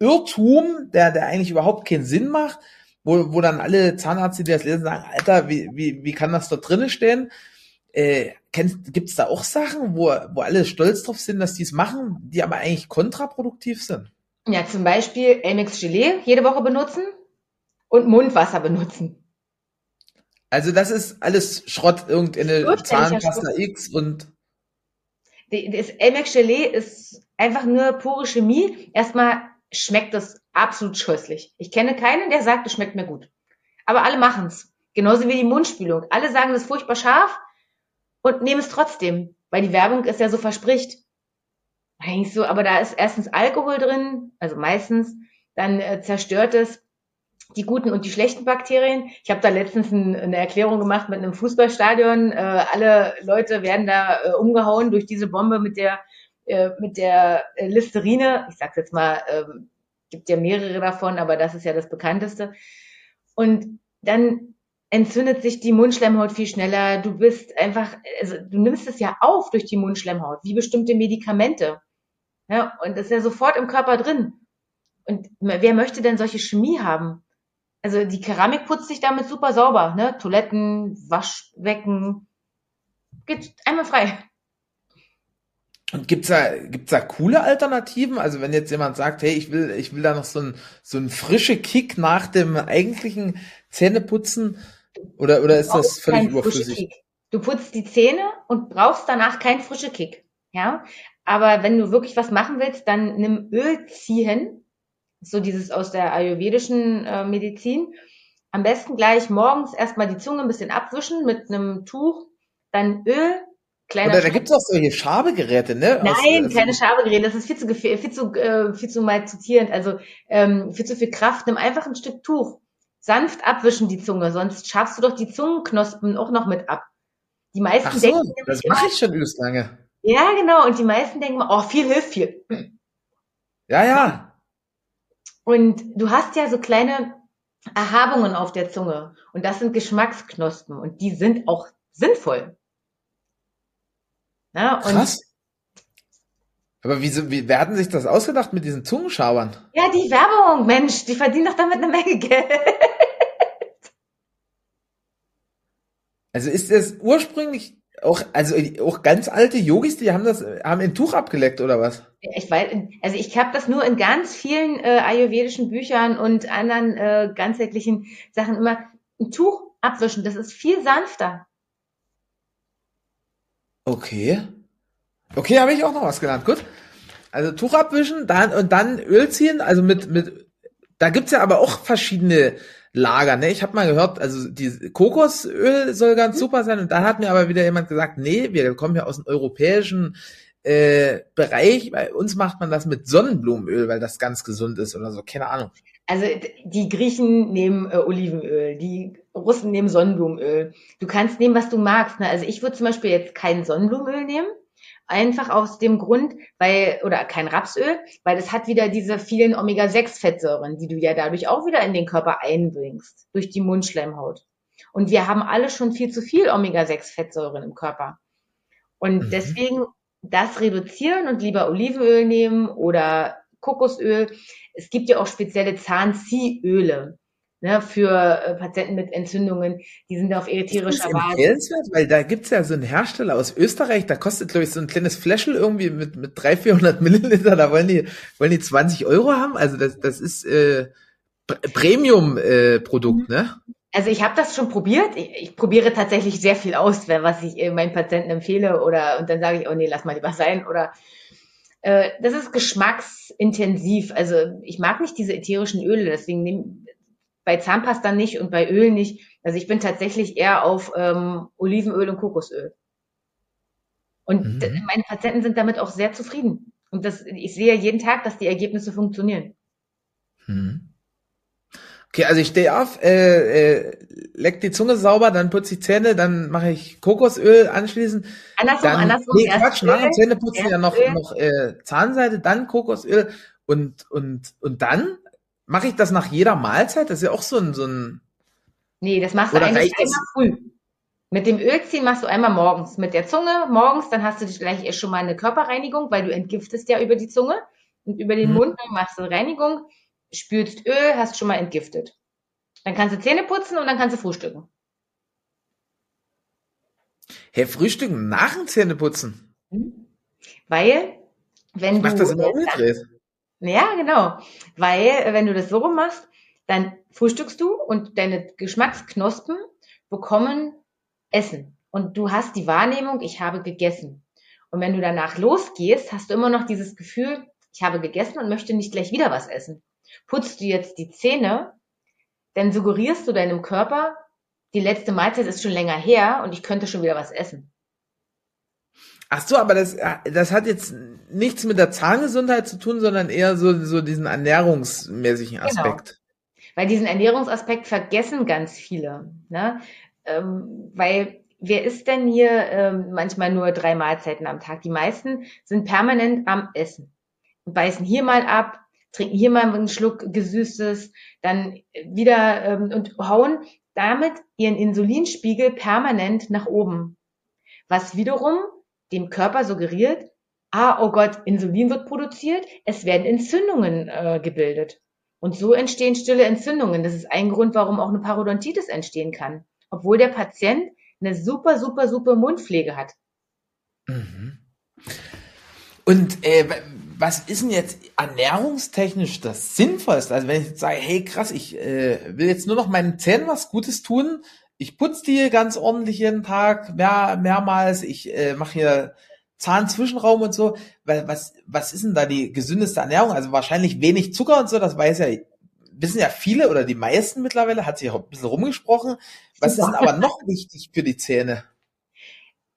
Irrtum, der, der eigentlich überhaupt keinen Sinn macht, wo, wo dann alle Zahnärzte, die das lesen, sagen, Alter, wie, wie, wie kann das dort drinnen stehen? Äh, Gibt es da auch Sachen, wo, wo alle stolz drauf sind, dass die es machen, die aber eigentlich kontraproduktiv sind? Ja, zum Beispiel Elmex Gelee jede Woche benutzen und Mundwasser benutzen. Also das ist alles Schrott, irgendeine Zahnpasta X und das Elmex Gelee ist einfach nur pure Chemie. Erstmal schmeckt das absolut scheußlich. Ich kenne keinen, der sagt, es schmeckt mir gut. Aber alle machen es. Genauso wie die Mundspülung. Alle sagen, das ist furchtbar scharf und nehme es trotzdem, weil die Werbung es ja so verspricht. Eigentlich so, aber da ist erstens Alkohol drin, also meistens, dann äh, zerstört es die guten und die schlechten Bakterien. Ich habe da letztens ein, eine Erklärung gemacht mit einem Fußballstadion. Äh, alle Leute werden da äh, umgehauen durch diese Bombe mit der äh, mit der äh, Listerine. Ich sag's jetzt mal, ähm, gibt ja mehrere davon, aber das ist ja das bekannteste. Und dann entzündet sich die Mundschleimhaut viel schneller. Du bist einfach, also du nimmst es ja auf durch die Mundschleimhaut, wie bestimmte Medikamente. Ja, und das ist ja sofort im Körper drin. Und wer möchte denn solche Chemie haben? Also die Keramik putzt sich damit super sauber, ne? Toiletten, Waschbecken, geht einmal frei. Und gibt's da, gibt's da coole Alternativen? Also wenn jetzt jemand sagt, hey, ich will, ich will da noch so ein, so ein frische Kick nach dem eigentlichen Zähneputzen, oder, oder ist das völlig überflüssig? Du putzt die Zähne und brauchst danach keinen frischen Kick. Ja, aber wenn du wirklich was machen willst, dann nimm Öl ziehen, so dieses aus der ayurvedischen äh, Medizin. Am besten gleich morgens erstmal die Zunge ein bisschen abwischen mit einem Tuch, dann Öl, kleiner. Oder da gibt es auch solche Schabegeräte, ne? Nein, aus, keine Schabegeräte. Das ist viel zu viel zu äh, viel zu mal zitierend. Also ähm, viel zu viel Kraft. Nimm einfach ein Stück Tuch sanft abwischen die Zunge, sonst schaffst du doch die Zungenknospen auch noch mit ab. Die meisten Ach so, denken, das mache ich schon übelst lange. Ja, genau. Und die meisten denken, oh, viel hilft viel. Ja, ja. Und du hast ja so kleine Erhabungen auf der Zunge. Und das sind Geschmacksknospen. Und die sind auch sinnvoll. Ja, Krass. Aber wieso, wie, wer hat sich das ausgedacht mit diesen Zungenschauern? Ja, die Werbung, Mensch, die verdienen doch damit eine Menge Geld. Also ist das ursprünglich auch, also auch ganz alte Yogis, die haben das, haben ein Tuch abgeleckt oder was? Ich weiß, also ich habe das nur in ganz vielen äh, ayurvedischen Büchern und anderen äh, ganzheitlichen Sachen immer ein Tuch abwischen. Das ist viel sanfter. Okay. Okay, habe ich auch noch was gelernt. Gut. Also Tuch abwischen, dann und dann Öl ziehen, also mit mit da gibt's ja aber auch verschiedene Lager, ne? Ich habe mal gehört, also die Kokosöl soll ganz mhm. super sein und dann hat mir aber wieder jemand gesagt, nee, wir kommen ja aus dem europäischen äh, Bereich, bei uns macht man das mit Sonnenblumenöl, weil das ganz gesund ist oder so, keine Ahnung. Also die Griechen nehmen äh, Olivenöl, die Russen nehmen Sonnenblumenöl. Du kannst nehmen, was du magst. Ne? Also ich würde zum Beispiel jetzt kein Sonnenblumenöl nehmen, einfach aus dem Grund, weil, oder kein Rapsöl, weil es hat wieder diese vielen Omega-6-Fettsäuren, die du ja dadurch auch wieder in den Körper einbringst, durch die Mundschleimhaut. Und wir haben alle schon viel zu viel Omega-6-Fettsäuren im Körper. Und mhm. deswegen das reduzieren und lieber Olivenöl nehmen oder Kokosöl. Es gibt ja auch spezielle Zahnziehöle ne, für äh, Patienten mit Entzündungen, die sind auf ätherischer Basis. Weil da gibt's ja so einen Hersteller aus Österreich, da kostet, glaube ich, so ein kleines Fläschel irgendwie mit, mit 300, 400 Milliliter, da wollen die, wollen die 20 Euro haben. Also das, das ist äh, Premium-Produkt, äh, ne? Also ich habe das schon probiert. Ich, ich probiere tatsächlich sehr viel aus, was ich äh, meinen Patienten empfehle oder und dann sage ich, oh nee, lass mal lieber sein oder äh, das ist geschmacksintensiv. Also ich mag nicht diese ätherischen Öle, deswegen nehm, bei Zahnpasta nicht und bei Öl nicht. Also ich bin tatsächlich eher auf ähm, Olivenöl und Kokosöl. Und mhm. meine Patienten sind damit auch sehr zufrieden. Und das, ich sehe jeden Tag, dass die Ergebnisse funktionieren. Mhm. Okay, also ich stehe auf, äh, äh, leck die Zunge sauber, dann putze ich Zähne, dann mache ich Kokosöl anschließend. Andersrum, dann, andersrum. Nee, Quatsch, nach dem Zähneputzen ja noch, noch äh, Zahnseide, dann Kokosöl und, und, und dann Mache ich das nach jeder Mahlzeit? Das ist ja auch so ein, so ein. Nee, das machst du eigentlich einmal früh. Mit dem Ölziehen machst du einmal morgens. Mit der Zunge morgens, dann hast du gleich schon mal eine Körperreinigung, weil du entgiftest ja über die Zunge und über den hm. Mund, dann machst du Reinigung, spülst Öl, hast schon mal entgiftet. Dann kannst du Zähne putzen und dann kannst du frühstücken. Hey, frühstücken nach dem Zähneputzen? Hm. Weil, wenn ich mach du. das immer umgedreht. Ja, genau. Weil, äh, wenn du das so rum machst, dann frühstückst du und deine Geschmacksknospen bekommen Essen. Und du hast die Wahrnehmung, ich habe gegessen. Und wenn du danach losgehst, hast du immer noch dieses Gefühl, ich habe gegessen und möchte nicht gleich wieder was essen. Putzt du jetzt die Zähne, dann suggerierst du deinem Körper, die letzte Mahlzeit ist schon länger her und ich könnte schon wieder was essen. Ach so, aber das, das hat jetzt nichts mit der Zahngesundheit zu tun, sondern eher so, so diesen ernährungsmäßigen genau. Aspekt. Genau. Weil diesen Ernährungsaspekt vergessen ganz viele. Ne? Ähm, weil wer isst denn hier ähm, manchmal nur drei Mahlzeiten am Tag? Die meisten sind permanent am Essen. Beißen hier mal ab, trinken hier mal einen Schluck Gesüßtes, dann wieder ähm, und hauen damit ihren Insulinspiegel permanent nach oben. Was wiederum dem Körper suggeriert, ah, oh Gott, Insulin wird produziert, es werden Entzündungen äh, gebildet. Und so entstehen stille Entzündungen. Das ist ein Grund, warum auch eine Parodontitis entstehen kann. Obwohl der Patient eine super, super, super Mundpflege hat. Mhm. Und äh, was ist denn jetzt ernährungstechnisch das Sinnvollste? Also wenn ich jetzt sage, hey krass, ich äh, will jetzt nur noch meinen Zähnen was Gutes tun, ich putze die ganz ordentlich jeden Tag, mehr, mehrmals. Ich äh, mache hier Zahnzwischenraum und so. Was, was ist denn da die gesündeste Ernährung? Also wahrscheinlich wenig Zucker und so, das weiß ja, wissen ja viele oder die meisten mittlerweile, hat sich auch ein bisschen rumgesprochen. Was ist denn aber noch wichtig für die Zähne?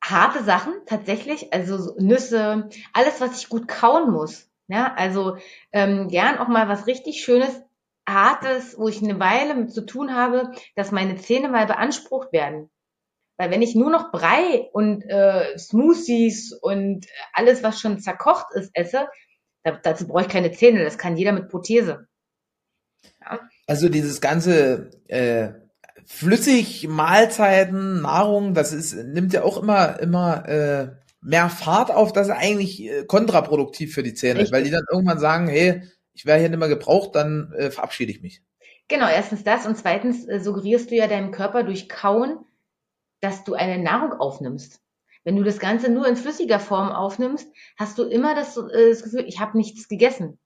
Harte Sachen, tatsächlich, also Nüsse, alles, was ich gut kauen muss. Ja, also ähm, gern auch mal was richtig Schönes Hartes, wo ich eine Weile mit zu tun habe, dass meine Zähne mal beansprucht werden. Weil wenn ich nur noch Brei und äh, Smoothies und alles, was schon zerkocht ist, esse, da, dazu brauche ich keine Zähne. Das kann jeder mit Prothese. Ja. Also dieses ganze äh, flüssig Mahlzeiten, Nahrung, das ist nimmt ja auch immer immer äh, mehr Fahrt auf, das ist eigentlich äh, kontraproduktiv für die Zähne, Richtig. weil die dann irgendwann sagen, hey, ich wäre hier nicht mehr gebraucht, dann äh, verabschiede ich mich. Genau, erstens das und zweitens äh, suggerierst du ja deinem Körper durch Kauen, dass du eine Nahrung aufnimmst. Wenn du das Ganze nur in flüssiger Form aufnimmst, hast du immer das, äh, das Gefühl, ich habe nichts gegessen.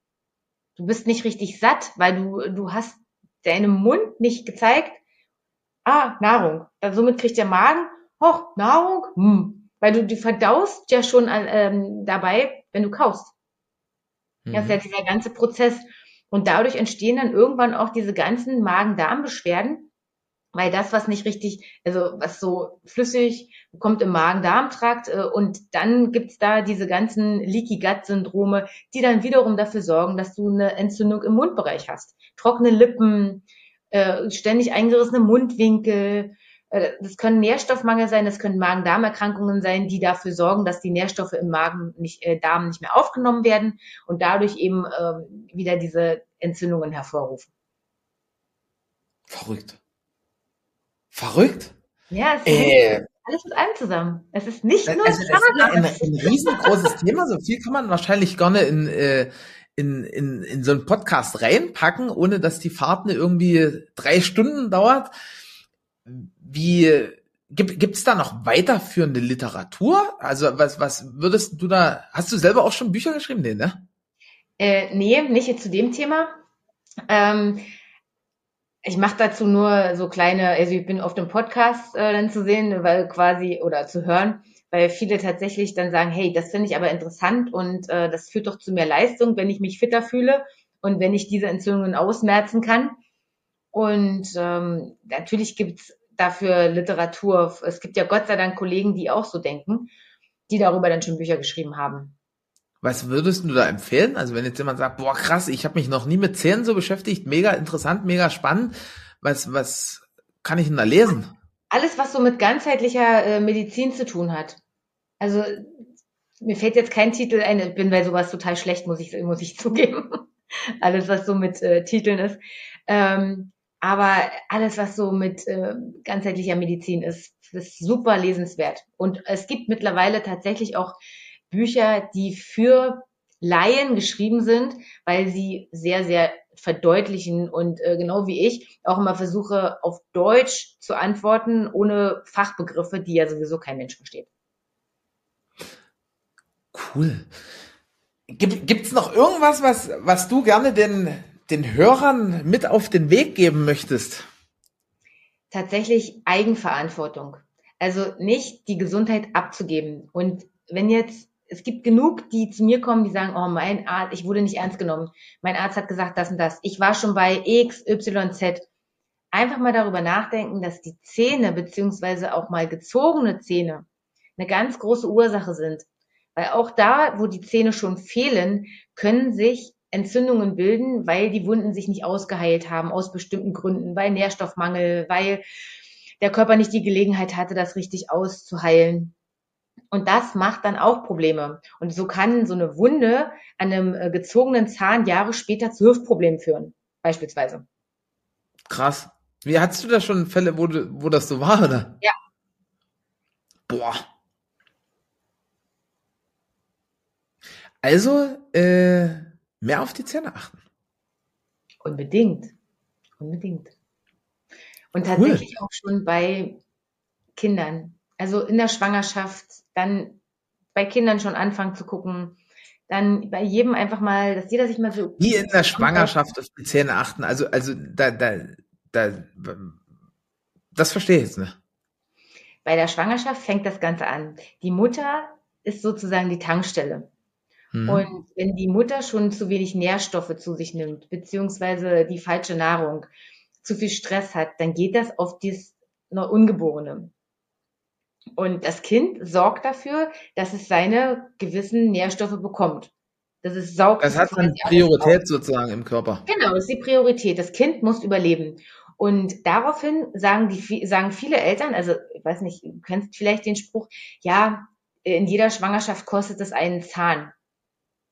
Du bist nicht richtig satt, weil du, du hast deinem Mund nicht gezeigt, ah, Nahrung. Also somit kriegt der Magen, hoch, Nahrung, hm. weil du die verdaust ja schon ähm, dabei, wenn du kaust. Mhm. Das ist ja mhm. dieser ganze Prozess. Und dadurch entstehen dann irgendwann auch diese ganzen Magen-Darm-Beschwerden, weil das, was nicht richtig, also was so flüssig kommt im Magen-Darm-Trakt äh, und dann gibt's da diese ganzen Leaky Gut-Syndrome, die dann wiederum dafür sorgen, dass du eine Entzündung im Mundbereich hast. Trockene Lippen, äh, ständig eingerissene Mundwinkel, das können Nährstoffmangel sein, das können Magen-Darm-Erkrankungen sein, die dafür sorgen, dass die Nährstoffe im Magen nicht, äh, Darm nicht mehr aufgenommen werden und dadurch eben äh, wieder diese Entzündungen hervorrufen. Verrückt. Verrückt? Ja, es äh, ist alles mit allem zusammen. Es ist nicht nur also, das ist ein, ein riesengroßes Thema. So viel kann man wahrscheinlich gar nicht in, äh, in, in, in so einen Podcast reinpacken, ohne dass die Fahrt irgendwie drei Stunden dauert. Wie gibt gibt's da noch weiterführende Literatur? Also was was würdest du da? Hast du selber auch schon Bücher geschrieben, nee, ne? Äh, nee, nicht jetzt zu dem Thema. Ähm, ich mache dazu nur so kleine, also ich bin auf dem Podcast äh, dann zu sehen, weil quasi oder zu hören, weil viele tatsächlich dann sagen, hey, das finde ich aber interessant und äh, das führt doch zu mehr Leistung, wenn ich mich fitter fühle und wenn ich diese Entzündungen ausmerzen kann. Und ähm, natürlich gibt's dafür Literatur. Es gibt ja Gott sei Dank Kollegen, die auch so denken, die darüber dann schon Bücher geschrieben haben. Was würdest du da empfehlen? Also wenn jetzt jemand sagt, boah krass, ich habe mich noch nie mit Zähnen so beschäftigt, mega interessant, mega spannend, was, was kann ich denn da lesen? Alles, was so mit ganzheitlicher äh, Medizin zu tun hat. Also mir fällt jetzt kein Titel ein, ich bin bei sowas total schlecht, muss ich, muss ich zugeben. Alles, was so mit äh, Titeln ist. Ähm, aber alles, was so mit äh, ganzheitlicher Medizin ist, ist super lesenswert. Und es gibt mittlerweile tatsächlich auch Bücher, die für Laien geschrieben sind, weil sie sehr, sehr verdeutlichen und äh, genau wie ich auch immer versuche, auf Deutsch zu antworten, ohne Fachbegriffe, die ja sowieso kein Mensch versteht. Cool. Gibt, gibt's noch irgendwas, was, was du gerne den, den Hörern mit auf den Weg geben möchtest? Tatsächlich Eigenverantwortung. Also nicht die Gesundheit abzugeben. Und wenn jetzt, es gibt genug, die zu mir kommen, die sagen, oh, mein Arzt, ich wurde nicht ernst genommen. Mein Arzt hat gesagt das und das. Ich war schon bei X, Y, Z. Einfach mal darüber nachdenken, dass die Zähne beziehungsweise auch mal gezogene Zähne eine ganz große Ursache sind. Weil auch da, wo die Zähne schon fehlen, können sich Entzündungen bilden, weil die Wunden sich nicht ausgeheilt haben aus bestimmten Gründen, weil Nährstoffmangel, weil der Körper nicht die Gelegenheit hatte, das richtig auszuheilen. Und das macht dann auch Probleme. Und so kann so eine Wunde an einem äh, gezogenen Zahn Jahre später zu Hüftproblemen führen, beispielsweise. Krass. Wie hattest du da schon Fälle, wo, du, wo das so war, oder? Ja. Boah. Also, äh, mehr auf die Zähne achten. Unbedingt. Unbedingt. Und tatsächlich cool. auch schon bei Kindern. Also in der Schwangerschaft, dann bei Kindern schon anfangen zu gucken, dann bei jedem einfach mal, dass jeder sich mal so. Wie in der Schwangerschaft auf die Zähne achten. Also, also da, da, da, das verstehe ich jetzt nicht. Bei der Schwangerschaft fängt das Ganze an. Die Mutter ist sozusagen die Tankstelle. Mhm. Und wenn die Mutter schon zu wenig Nährstoffe zu sich nimmt, beziehungsweise die falsche Nahrung, zu viel Stress hat, dann geht das auf das Ungeborene. Und das Kind sorgt dafür, dass es seine gewissen Nährstoffe bekommt. Das ist saugt. Das hat dann Priorität sozusagen im Körper. Genau, das ist die Priorität. Das Kind muss überleben. Und daraufhin sagen die, sagen viele Eltern, also ich weiß nicht, du kennst vielleicht den Spruch, ja, in jeder Schwangerschaft kostet es einen Zahn.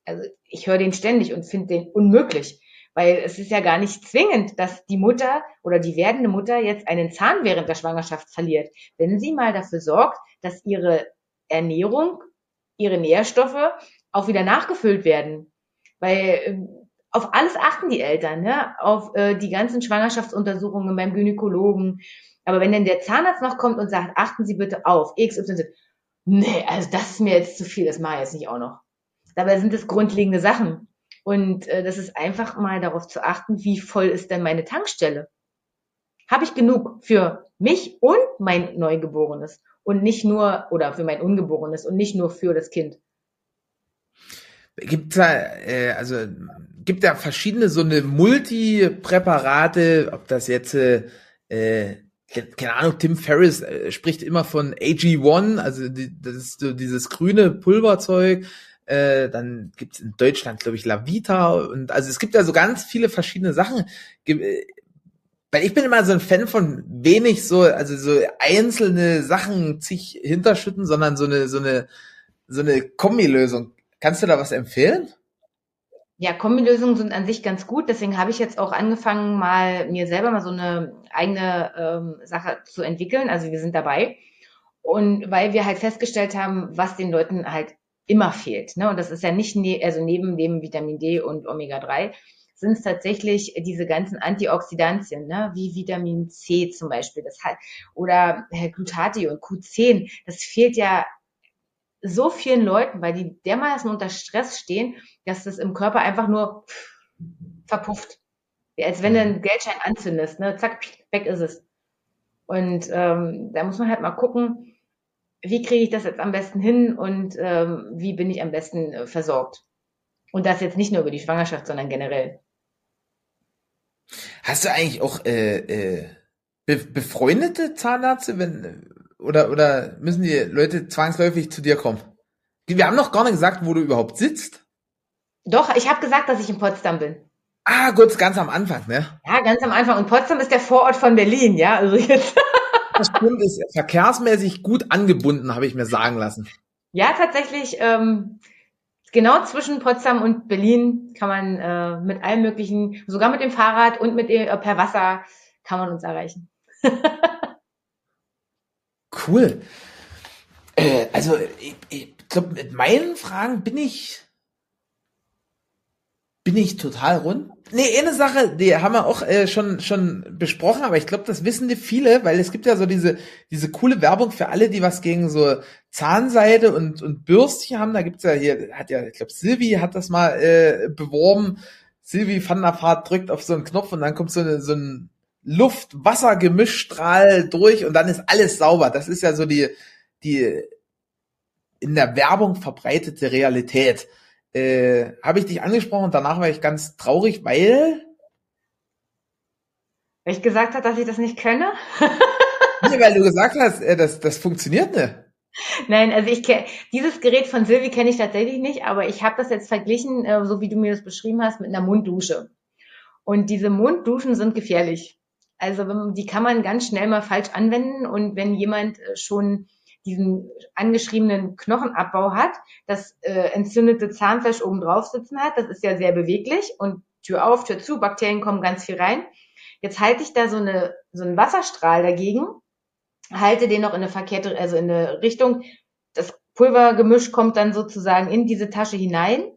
Also ich höre den ständig und finde den unmöglich, weil es ist ja gar nicht zwingend, dass die Mutter oder die werdende Mutter jetzt einen Zahn während der Schwangerschaft verliert. Wenn sie mal dafür sorgt, dass ihre Ernährung, ihre Nährstoffe auch wieder nachgefüllt werden. Weil ähm, auf alles achten die Eltern, ne? auf äh, die ganzen Schwangerschaftsuntersuchungen beim Gynäkologen. Aber wenn dann der Zahnarzt noch kommt und sagt, achten Sie bitte auf XYZ, nee, also das ist mir jetzt zu viel, das mache ich jetzt nicht auch noch. Dabei sind es grundlegende Sachen. Und äh, das ist einfach mal darauf zu achten, wie voll ist denn meine Tankstelle? Habe ich genug für mich und mein Neugeborenes und nicht nur, oder für mein Ungeborenes und nicht nur für das Kind? Gibt da, äh, also gibt da verschiedene so eine Multipräparate, ob das jetzt äh, keine Ahnung, Tim Ferriss äh, spricht immer von AG1, also die, das ist so dieses grüne Pulverzeug. Äh, dann gibt's in Deutschland, glaube ich, Lavita und also es gibt ja so ganz viele verschiedene Sachen. Weil ich bin immer so ein Fan von wenig so, also so einzelne Sachen sich hinterschütten, sondern so eine, so eine, so eine Kombilösung. Kannst du da was empfehlen? Ja, Kombilösungen sind an sich ganz gut. Deswegen habe ich jetzt auch angefangen, mal mir selber mal so eine eigene ähm, Sache zu entwickeln. Also wir sind dabei. Und weil wir halt festgestellt haben, was den Leuten halt immer fehlt. Ne? Und das ist ja nicht, ne also neben dem Vitamin D und Omega-3, sind es tatsächlich diese ganzen Antioxidantien, ne? wie Vitamin C zum Beispiel, das halt, oder Glutathion, Q10, das fehlt ja so vielen Leuten, weil die dermaßen unter Stress stehen, dass das im Körper einfach nur verpufft. Als wenn du einen Geldschein anzündest, ne? zack, weg ist es. Und ähm, da muss man halt mal gucken, wie kriege ich das jetzt am besten hin und ähm, wie bin ich am besten äh, versorgt. Und das jetzt nicht nur über die Schwangerschaft, sondern generell. Hast du eigentlich auch äh, äh, be befreundete Zahnärzte, wenn oder, oder müssen die Leute zwangsläufig zu dir kommen? Wir haben noch gar nicht gesagt, wo du überhaupt sitzt. Doch, ich habe gesagt, dass ich in Potsdam bin. Ah, gut, ganz am Anfang, ne? Ja, ganz am Anfang. Und Potsdam ist der Vorort von Berlin, ja. Also jetzt. das stimmt, ist verkehrsmäßig gut angebunden, habe ich mir sagen lassen. Ja, tatsächlich. Ähm, genau zwischen Potsdam und Berlin kann man äh, mit allem möglichen, sogar mit dem Fahrrad und mit äh, per Wasser kann man uns erreichen. Cool. Äh, also ich, ich glaube, mit meinen Fragen bin ich bin ich total rund. Nee, eine Sache, die haben wir auch äh, schon schon besprochen, aber ich glaube, das wissen die viele, weil es gibt ja so diese diese coole Werbung für alle, die was gegen so Zahnseide und und Bürstchen haben. Da gibt's ja hier hat ja, ich glaube, Silvi hat das mal äh, beworben. Silvi van der Fahrt drückt auf so einen Knopf und dann kommt so, eine, so ein Luft-Wasser-Gemischstrahl durch und dann ist alles sauber. Das ist ja so die, die in der Werbung verbreitete Realität. Äh, Habe ich dich angesprochen und danach war ich ganz traurig, weil weil ich gesagt habe, dass ich das nicht könne? nee, weil du gesagt hast, äh, das, das funktioniert nicht. Nein, also ich kenne dieses Gerät von Silvi kenne ich tatsächlich nicht, aber ich habe das jetzt verglichen, äh, so wie du mir das beschrieben hast, mit einer Munddusche. Und diese Mundduschen sind gefährlich. Also die kann man ganz schnell mal falsch anwenden und wenn jemand äh, schon diesen angeschriebenen Knochenabbau hat, das äh, entzündete Zahnfleisch oben drauf sitzen hat, das ist ja sehr beweglich und Tür auf, Tür zu, Bakterien kommen ganz viel rein. Jetzt halte ich da so eine so einen Wasserstrahl dagegen, halte den noch in eine verkehrte, also in eine Richtung. Das Pulvergemisch kommt dann sozusagen in diese Tasche hinein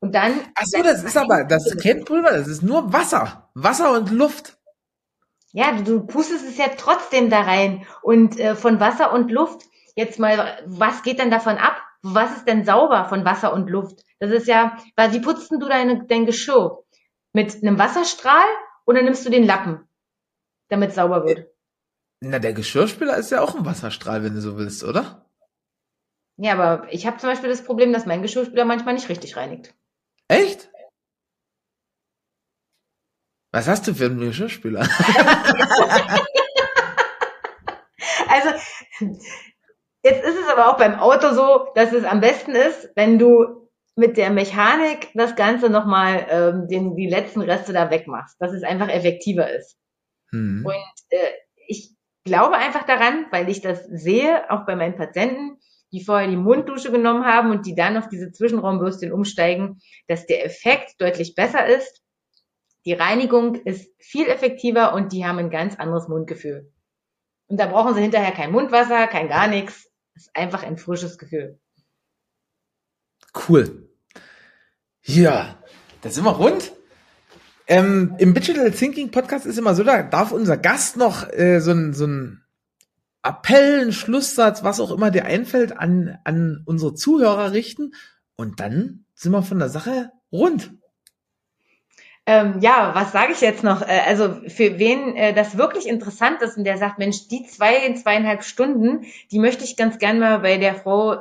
und dann. Ach so, das ist aber, das ist kein Pulver, das ist nur Wasser, Wasser und Luft. Ja, du, du pustest es ja trotzdem da rein. Und äh, von Wasser und Luft, jetzt mal, was geht denn davon ab? Was ist denn sauber von Wasser und Luft? Das ist ja, weil wie putzt du deine, dein Geschirr? Mit einem Wasserstrahl oder nimmst du den Lappen, damit es sauber wird? Na, der Geschirrspüler ist ja auch ein Wasserstrahl, wenn du so willst, oder? Ja, aber ich habe zum Beispiel das Problem, dass mein Geschirrspüler manchmal nicht richtig reinigt. Echt? Was hast du für einen Geschirrspüler? also, jetzt ist es aber auch beim Auto so, dass es am besten ist, wenn du mit der Mechanik das Ganze nochmal ähm, den, die letzten Reste da wegmachst, dass es einfach effektiver ist. Mhm. Und äh, ich glaube einfach daran, weil ich das sehe, auch bei meinen Patienten, die vorher die Munddusche genommen haben und die dann auf diese Zwischenraumbürstchen umsteigen, dass der Effekt deutlich besser ist. Die Reinigung ist viel effektiver und die haben ein ganz anderes Mundgefühl. Und da brauchen sie hinterher kein Mundwasser, kein gar nichts. Ist einfach ein frisches Gefühl. Cool. Ja, da sind wir rund. Ähm, Im Digital Thinking Podcast ist immer so, da darf unser Gast noch äh, so ein so ein Appell, ein Schlusssatz, was auch immer dir einfällt, an, an unsere Zuhörer richten. Und dann sind wir von der Sache rund. Ähm, ja, was sage ich jetzt noch? Äh, also für wen äh, das wirklich interessant ist und der sagt, Mensch, die zwei, zweieinhalb Stunden, die möchte ich ganz gern mal bei der Frau äh,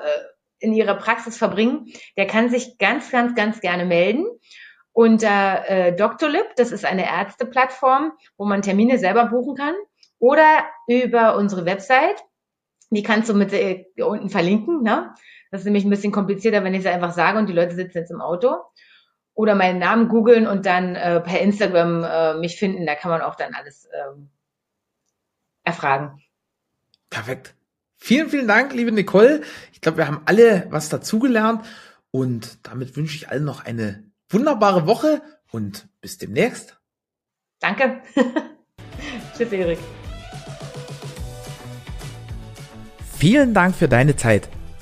in ihrer Praxis verbringen, der kann sich ganz, ganz, ganz gerne melden. Unter äh, Doctolib, das ist eine Ärzteplattform, wo man Termine selber buchen kann. Oder über unsere Website. Die kannst du mit äh, unten verlinken. Ne? Das ist nämlich ein bisschen komplizierter, wenn ich es einfach sage und die Leute sitzen jetzt im Auto. Oder meinen Namen googeln und dann äh, per Instagram äh, mich finden. Da kann man auch dann alles ähm, erfragen. Perfekt. Vielen, vielen Dank, liebe Nicole. Ich glaube, wir haben alle was dazugelernt und damit wünsche ich allen noch eine wunderbare Woche und bis demnächst. Danke. Tschüss, Erik. Vielen Dank für deine Zeit.